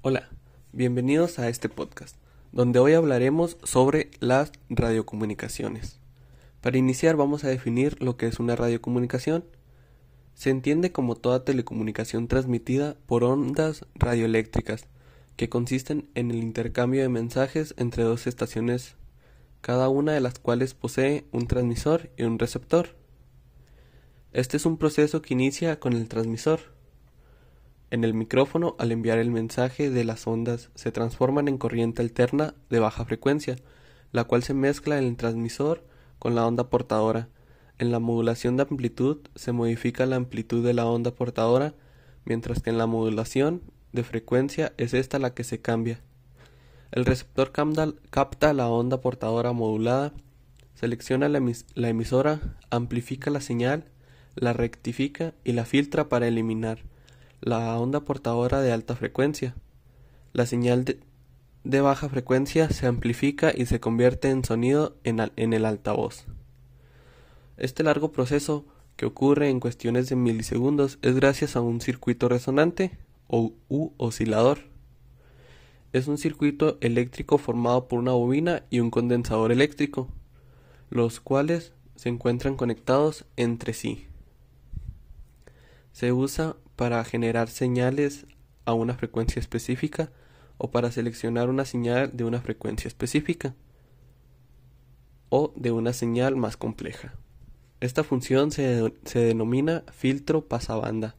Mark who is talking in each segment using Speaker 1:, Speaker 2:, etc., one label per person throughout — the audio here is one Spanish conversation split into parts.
Speaker 1: Hola, bienvenidos a este podcast, donde hoy hablaremos sobre las radiocomunicaciones. Para iniciar vamos a definir lo que es una radiocomunicación. Se entiende como toda telecomunicación transmitida por ondas radioeléctricas, que consisten en el intercambio de mensajes entre dos estaciones, cada una de las cuales posee un transmisor y un receptor. Este es un proceso que inicia con el transmisor en el micrófono, al enviar el mensaje de las ondas, se transforman en corriente alterna de baja frecuencia, la cual se mezcla en el transmisor con la onda portadora. En la modulación de amplitud se modifica la amplitud de la onda portadora, mientras que en la modulación de frecuencia es esta la que se cambia. El receptor capta la onda portadora modulada, selecciona la, la emisora, amplifica la señal, la rectifica y la filtra para eliminar la onda portadora de alta frecuencia. La señal de, baja frecuencia se amplifica y se convierte en sonido en, en el altavoz. Este largo proceso, que ocurre en cuestiones de milisegundos, es gracias a un circuito resonante o u oscilador. Es un circuito eléctrico formado por una bobina y un condensador eléctrico, los cuales se encuentran conectados entre sí. Se usa para generar señales a una frecuencia específica o para seleccionar una señal de una frecuencia específica o de una señal más compleja. Esta función se, se, denomina filtro pasabanda.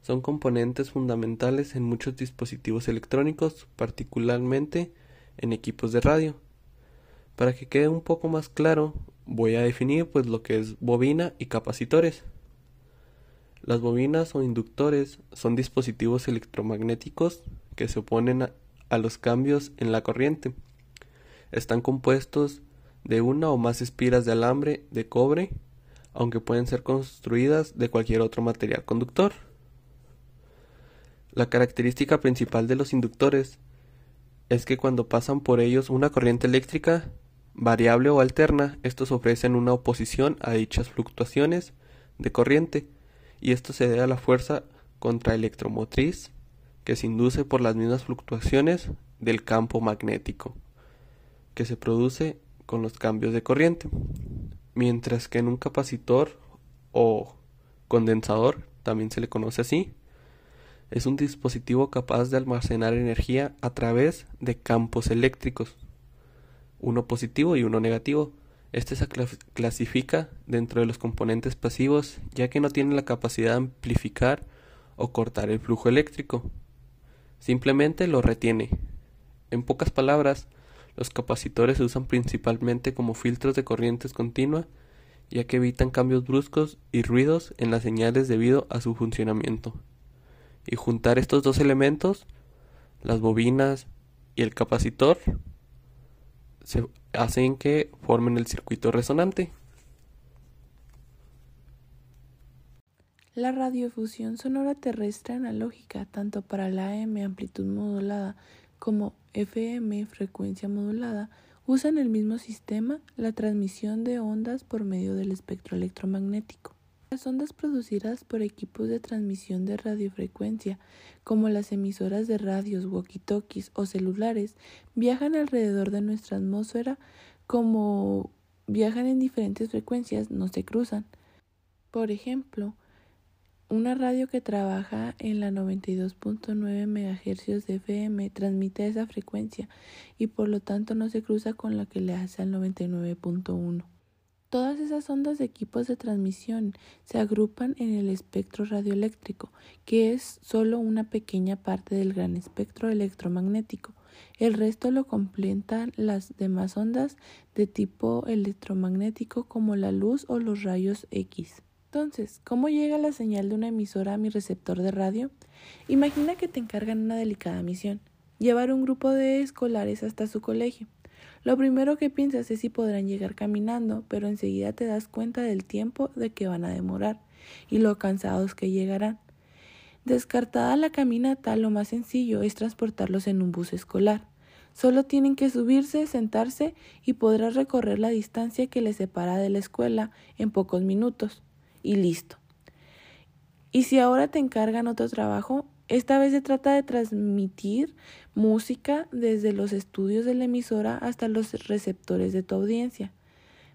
Speaker 1: Son componentes fundamentales en muchos dispositivos electrónicos, particularmente en equipos de radio. Para que quede un poco más claro, voy a definir pues lo que es bobina y capacitores. Las bobinas o inductores son dispositivos electromagnéticos que se oponen a, los cambios en la corriente. Están compuestos de una o más espiras de alambre de cobre, aunque pueden ser construidas de cualquier otro material conductor. La característica principal de los inductores es que cuando pasan por ellos una corriente eléctrica variable o alterna, estos ofrecen una oposición a dichas fluctuaciones de corriente y esto se debe a la fuerza contraelectromotriz que se induce por las mismas fluctuaciones del campo magnético que se produce con los cambios de corriente, mientras que en un capacitor o condensador, también se le conoce así, es un dispositivo capaz de almacenar energía a través de campos eléctricos, uno positivo y uno negativo, este se clasifica dentro de los componentes pasivos ya que no tiene la capacidad de amplificar o cortar el flujo eléctrico. Simplemente lo retiene. En pocas palabras, los capacitores se usan principalmente como filtros de corrientes continua ya que evitan cambios bruscos y ruidos en las señales debido a su funcionamiento. Y juntar estos dos elementos, las bobinas y el capacitor, se hacen que formen el circuito resonante.
Speaker 2: La radiofusión sonora terrestre analógica, tanto para la AM amplitud modulada como FM frecuencia modulada, usan el mismo sistema, la transmisión de ondas por medio del espectro electromagnético. Las ondas producidas por equipos de transmisión de radiofrecuencia, como las emisoras de radios, walkie-talkies o celulares, viajan alrededor de nuestra atmósfera como viajan en diferentes frecuencias, no se cruzan. Por ejemplo, una radio que trabaja en la 92.9 MHz de FM transmite esa frecuencia y por lo tanto no se cruza con la que le hace al 99.1. Todas esas ondas de equipos de transmisión se agrupan en el espectro radioeléctrico, que es solo una pequeña parte del gran espectro electromagnético. El resto lo completan las demás ondas de tipo electromagnético como la luz o los rayos X. Entonces, ¿cómo llega la señal de una emisora a mi receptor de radio? Imagina que te encargan una delicada misión, llevar un grupo de escolares hasta su colegio. Lo primero que piensas es si podrán llegar caminando, pero enseguida te das cuenta del tiempo de que van a demorar y lo cansados que llegarán. Descartada la caminata, lo más sencillo es transportarlos en un bus escolar. Solo tienen que subirse, sentarse y podrás recorrer la distancia que les separa de la escuela en pocos minutos. Y listo. Y si ahora te encargan otro trabajo, Esta vez se trata de transmitir música desde los estudios de la emisora hasta los receptores de tu audiencia.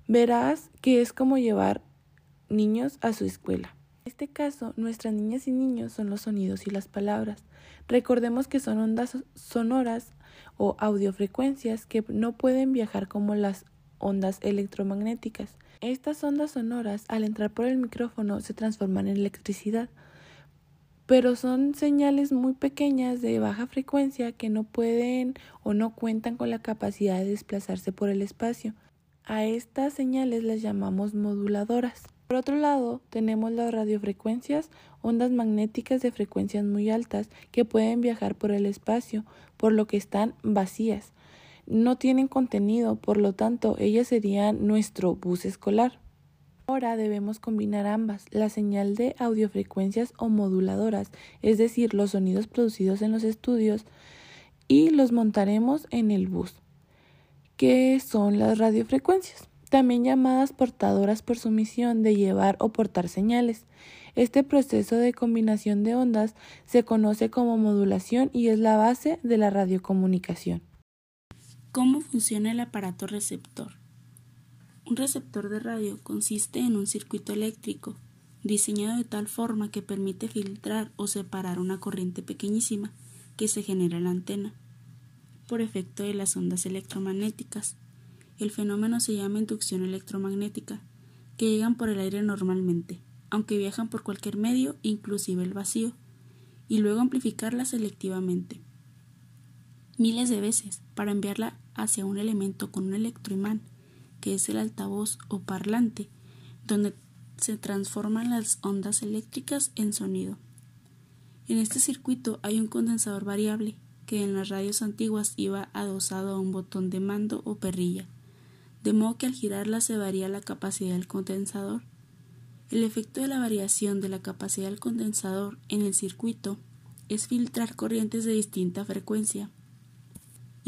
Speaker 2: Verás que es como llevar niños a su escuela. En este caso, nuestras niñas y niños son los sonidos y las palabras. Recordemos que son ondas sonoras o audiofrecuencias que no pueden viajar como las ondas electromagnéticas. Estas ondas sonoras, al entrar por el micrófono, se transforman en electricidad, pero son señales muy pequeñas de baja frecuencia que no pueden o no cuentan con la capacidad de desplazarse por el espacio. A estas señales las llamamos moduladoras. Por otro lado, tenemos las radiofrecuencias, ondas magnéticas de frecuencias muy altas que pueden viajar por el espacio, por lo que están vacías. No tienen contenido, por lo tanto, ellas serían nuestro bus escolar. Ahora debemos combinar ambas, la señal de audiofrecuencias o moduladoras, es decir, los sonidos producidos en los estudios, y los montaremos en el bus. ¿Qué son las radiofrecuencias? También llamadas portadoras por su misión de llevar o portar señales. Este proceso de combinación de ondas se conoce como modulación y es la base de la radiocomunicación.
Speaker 3: ¿Cómo funciona el aparato receptor? Un receptor de radio consiste en un circuito eléctrico diseñado de tal forma que permite filtrar o separar una corriente pequeñísima que se genera en la antena por efecto de las ondas electromagnéticas. El fenómeno se llama inducción electromagnética, que llegan por el aire normalmente, aunque viajan por cualquier medio, inclusive el vacío, y luego amplificarla selectivamente. Miles de veces para enviarla hacia un elemento con un electroimán que es el altavoz o parlante, donde se transforman las ondas eléctricas en sonido. En este circuito hay un condensador variable que en las radios antiguas iba adosado a un botón de mando o perrilla, de modo que al girarla se varía la capacidad del condensador. El efecto de la variación de la capacidad del condensador en el circuito es filtrar corrientes de distinta frecuencia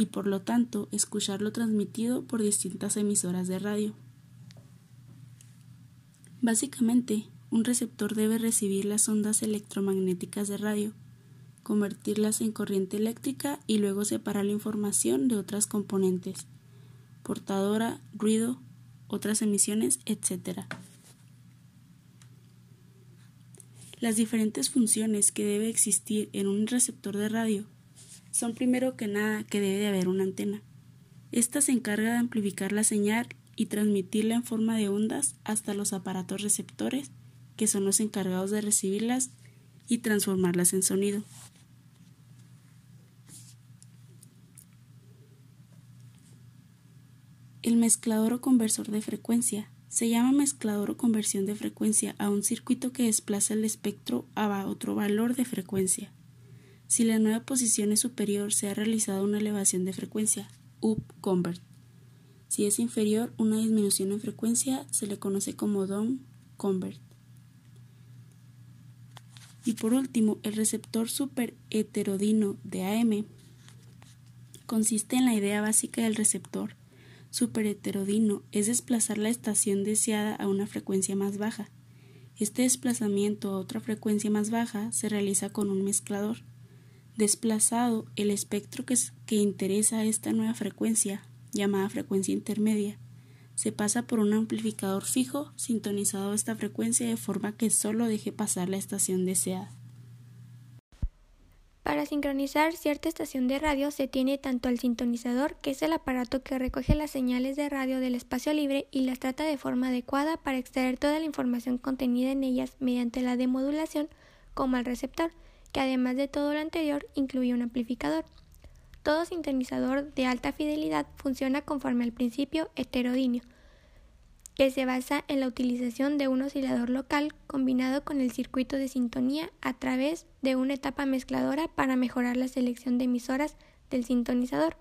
Speaker 3: y por lo tanto escucharlo transmitido por distintas emisoras de radio. Básicamente, un receptor debe recibir las ondas electromagnéticas de radio, convertirlas en corriente eléctrica y luego separar la información de otras componentes, portadora, ruido, otras emisiones, etc. Las diferentes funciones que debe existir en un receptor de radio son primero que nada que debe de haber una antena. Esta se encarga de amplificar la señal y transmitirla en forma de ondas hasta los aparatos receptores, que son los encargados de recibirlas y transformarlas en sonido. El mezclador o conversor de frecuencia se llama mezclador o conversión de frecuencia a un circuito que desplaza el espectro a otro valor de frecuencia. Si la nueva posición es superior, se ha realizado una elevación de frecuencia, up convert. Si es inferior, una disminución en frecuencia se le conoce como down convert. Y por último, el receptor super heterodino de AM consiste en la idea básica del receptor super heterodino, es desplazar la estación deseada a una frecuencia más baja. Este desplazamiento a otra frecuencia más baja se realiza con un mezclador. Desplazado el espectro que, interesa a esta nueva frecuencia, llamada frecuencia intermedia, se pasa por un amplificador fijo sintonizado a esta frecuencia de forma que solo deje pasar la estación deseada.
Speaker 4: Para sincronizar cierta estación de radio se tiene tanto al sintonizador, que es el aparato que recoge las señales de radio del espacio libre y las trata de forma adecuada para extraer toda la información contenida en ellas mediante la demodulación, como al receptor, que además de todo lo anterior incluye un amplificador. Todo sintonizador de alta fidelidad funciona conforme al principio heterodíneo, que se basa en la utilización de un oscilador local combinado con el circuito de sintonía a través de una etapa mezcladora para mejorar la selección de emisoras del sintonizador.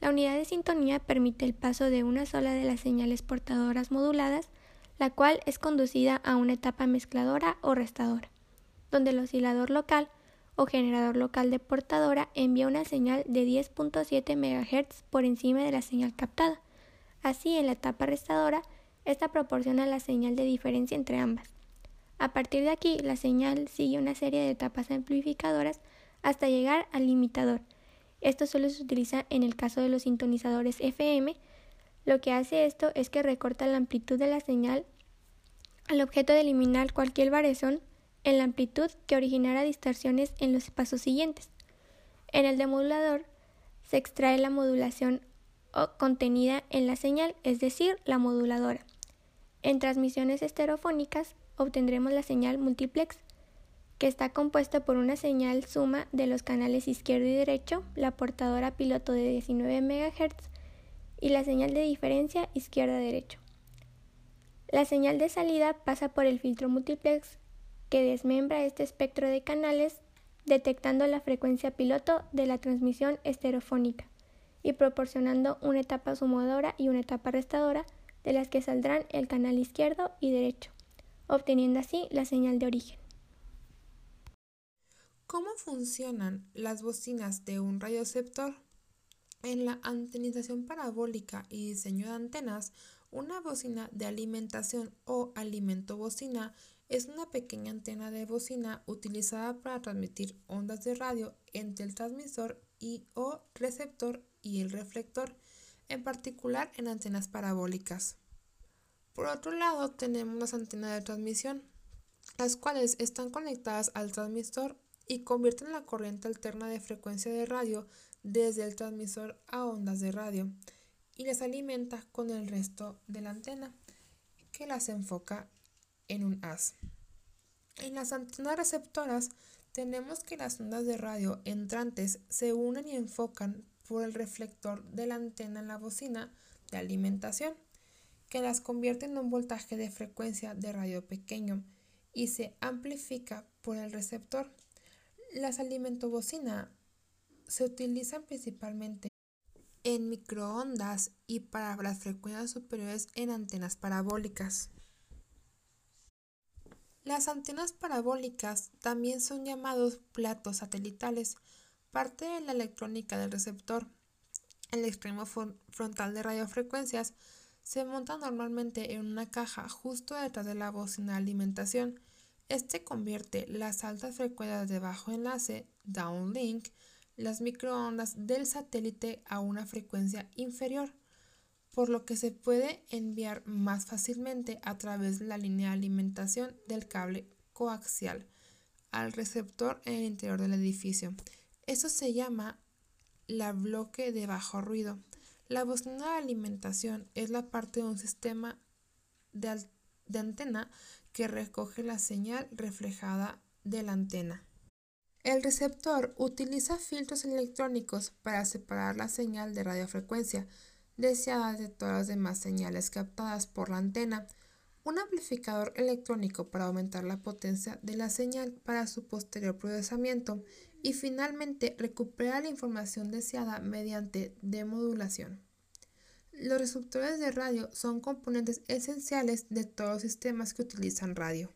Speaker 4: La unidad de sintonía permite el paso de una sola de las señales portadoras moduladas, la cual es conducida a una etapa mezcladora o restadora donde el oscilador local o generador local de portadora envía una señal de 10.7 MHz por encima de la señal captada. Así, en la etapa restadora, esta proporciona la señal de diferencia entre ambas. A partir de aquí, la señal sigue una serie de etapas amplificadoras hasta llegar al limitador. Esto solo se utiliza en el caso de los sintonizadores FM. Lo que hace esto es que recorta la amplitud de la señal al objeto de eliminar cualquier variación en la amplitud que originara distorsiones en los pasos siguientes. En el demodulador se extrae la modulación contenida en la señal, es decir, la moduladora. En transmisiones estereofónicas obtendremos la señal multiplex, que está compuesta por una señal suma de los canales izquierdo y derecho, la portadora piloto de 19 MHz y la señal de diferencia izquierda-derecho. La señal de salida pasa por el filtro multiplex que desmembra este espectro de canales detectando la frecuencia piloto de la transmisión estereofónica y proporcionando una etapa sumadora y una etapa restadora de las que saldrán el canal izquierdo y derecho, obteniendo así la señal de origen.
Speaker 5: ¿Cómo funcionan las bocinas de un radioceptor? En la antenización parabólica y diseño de antenas, una bocina de alimentación o alimento bocina es una pequeña antena de bocina utilizada para transmitir ondas de radio entre el transmisor y o receptor y el reflector, en particular en antenas parabólicas. Por otro lado, tenemos las antenas de transmisión, las cuales están conectadas al transmisor y convierten la corriente alterna de frecuencia de radio desde el transmisor a ondas de radio y les alimenta con el resto de la antena que las enfoca en un haz. En las antenas receptoras tenemos que las ondas de radio entrantes se unen y enfocan por el reflector de la antena en la bocina de alimentación, que las convierte en un voltaje de frecuencia de radio pequeño y se amplifica por el receptor. Las bocina se utilizan principalmente en microondas y para las frecuencias superiores en antenas parabólicas. Las antenas parabólicas también son llamados platos satelitales, parte de la electrónica del receptor. El extremo frontal de radiofrecuencias se monta normalmente en una caja justo detrás de la bocina de alimentación. Este convierte las altas frecuencias de bajo enlace, downlink, las microondas del satélite a una frecuencia inferior por lo que se puede enviar más fácilmente a través de la línea de alimentación del cable coaxial al receptor en el interior del edificio. Eso se llama la bloque de bajo ruido. La bocina de alimentación es la parte de un sistema de, de antena que recoge la señal reflejada de la antena. El receptor utiliza filtros electrónicos para separar la señal de radiofrecuencia deseada de todas las demás señales captadas por la antena, un amplificador electrónico para aumentar la potencia de la señal para su posterior procesamiento y finalmente recuperar la información deseada mediante demodulación. Los receptores de radio son componentes esenciales de todos los sistemas que utilizan radio.